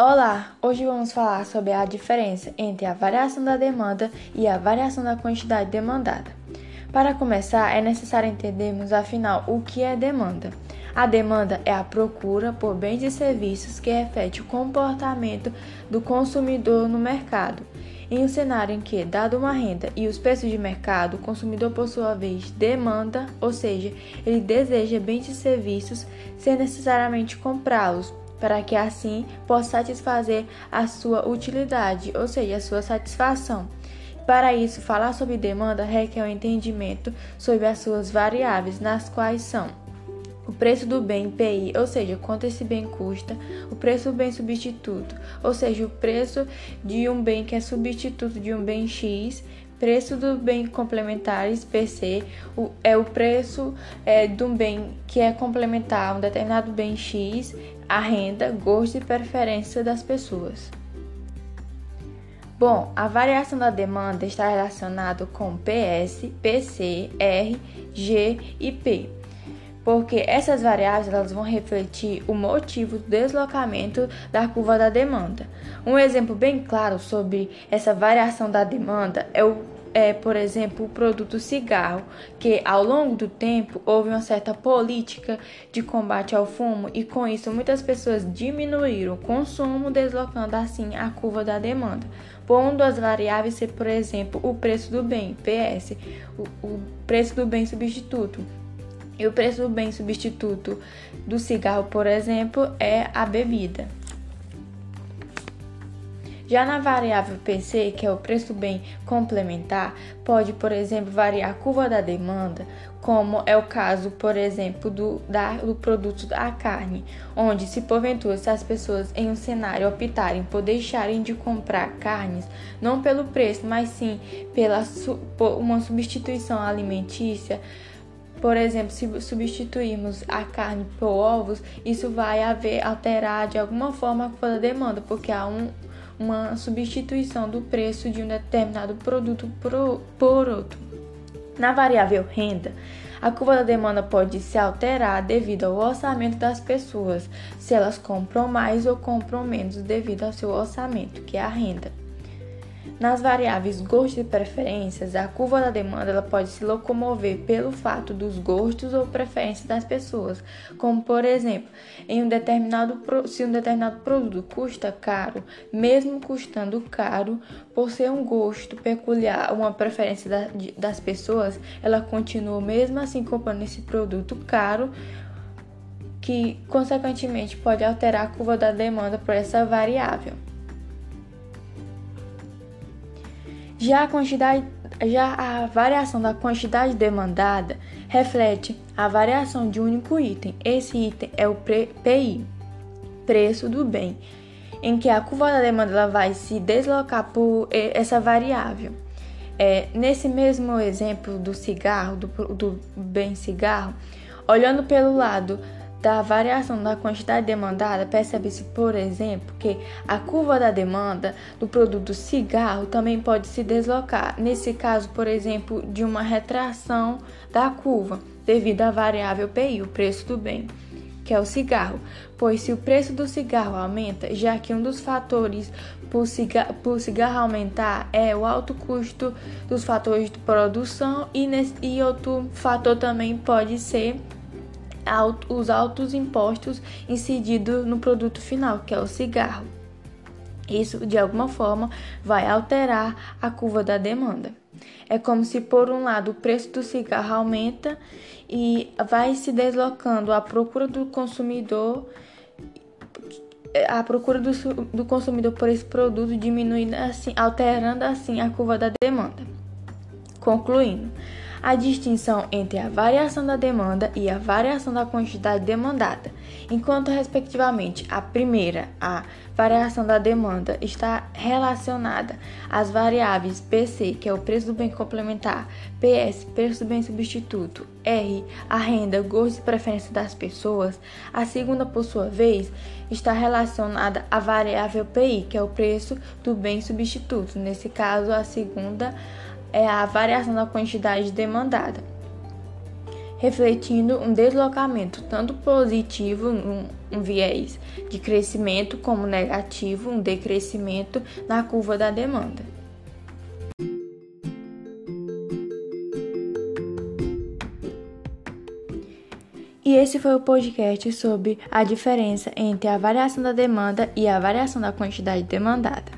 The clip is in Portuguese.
Olá, hoje vamos falar sobre a diferença entre a variação da demanda e a variação da quantidade demandada. Para começar, é necessário entendermos afinal o que é demanda. A demanda é a procura por bens e serviços que reflete o comportamento do consumidor no mercado. Em um cenário em que, dado uma renda e os preços de mercado, o consumidor, por sua vez, demanda, ou seja, ele deseja bens e serviços sem necessariamente comprá-los, para que assim possa satisfazer a sua utilidade, ou seja, a sua satisfação. Para isso, falar sobre demanda requer um entendimento sobre as suas variáveis, nas quais são o preço do bem PI, ou seja, quanto esse bem custa, o preço do bem substituto, ou seja, o preço de um bem que é substituto de um bem X, preço do bem complementares PC o, é o preço é, de um bem que é complementar a um determinado bem X, a renda, gosto e preferência das pessoas. Bom, a variação da demanda está relacionada com PS, PC, R, G e P porque essas variáveis elas vão refletir o motivo do deslocamento da curva da demanda. Um exemplo bem claro sobre essa variação da demanda é o é, por exemplo, o produto cigarro, que ao longo do tempo houve uma certa política de combate ao fumo e com isso muitas pessoas diminuíram o consumo, deslocando assim a curva da demanda. Pondo as variáveis ser, por exemplo, o preço do bem, PS, o, o preço do bem substituto, e o preço do bem substituto do cigarro, por exemplo, é a bebida. Já na variável PC, que é o preço do bem complementar, pode, por exemplo, variar a curva da demanda, como é o caso, por exemplo, do, da, do produto da carne, onde, se porventura se as pessoas em um cenário optarem por deixarem de comprar carnes, não pelo preço, mas sim pela por uma substituição alimentícia, por exemplo, se substituirmos a carne por ovos, isso vai haver alterar de alguma forma a da demanda, porque há um, uma substituição do preço de um determinado produto por, por outro. Na variável renda, a curva da demanda pode se alterar devido ao orçamento das pessoas, se elas compram mais ou compram menos devido ao seu orçamento, que é a renda. Nas variáveis gostos e preferências, a curva da demanda ela pode se locomover pelo fato dos gostos ou preferências das pessoas, como por exemplo, em um determinado se um determinado produto custa caro, mesmo custando caro, por ser um gosto peculiar, uma preferência da, das pessoas, ela continua mesmo assim comprando esse produto caro, que consequentemente pode alterar a curva da demanda por essa variável. Já a quantidade já a variação da quantidade demandada reflete a variação de um único item. Esse item é o PI, preço do bem, em que a curva da demanda vai se deslocar por essa variável. É, nesse mesmo exemplo do cigarro, do, do bem cigarro, olhando pelo lado da variação da quantidade demandada, percebe-se, por exemplo, que a curva da demanda do produto cigarro também pode se deslocar. Nesse caso, por exemplo, de uma retração da curva, devido à variável PI, o preço do bem, que é o cigarro. Pois se o preço do cigarro aumenta, já que um dos fatores por cigarro, por cigarro aumentar é o alto custo dos fatores de produção e, e outro fator também pode ser os altos impostos incididos no produto final, que é o cigarro. Isso, de alguma forma, vai alterar a curva da demanda. É como se, por um lado, o preço do cigarro aumenta e vai se deslocando a procura do consumidor, a procura do, do consumidor por esse produto diminuindo assim, alterando assim a curva da demanda. Concluindo, a distinção entre a variação da demanda e a variação da quantidade demandada, enquanto, respectivamente, a primeira, a variação da demanda, está relacionada às variáveis PC, que é o preço do bem complementar, PS, preço do bem substituto, R, a renda, gosto e preferência das pessoas, a segunda, por sua vez, está relacionada à variável PI, que é o preço do bem substituto. Nesse caso, a segunda é a variação da quantidade demandada. refletindo um deslocamento tanto positivo, um, um viés de crescimento, como negativo, um decrescimento na curva da demanda. E esse foi o podcast sobre a diferença entre a variação da demanda e a variação da quantidade demandada.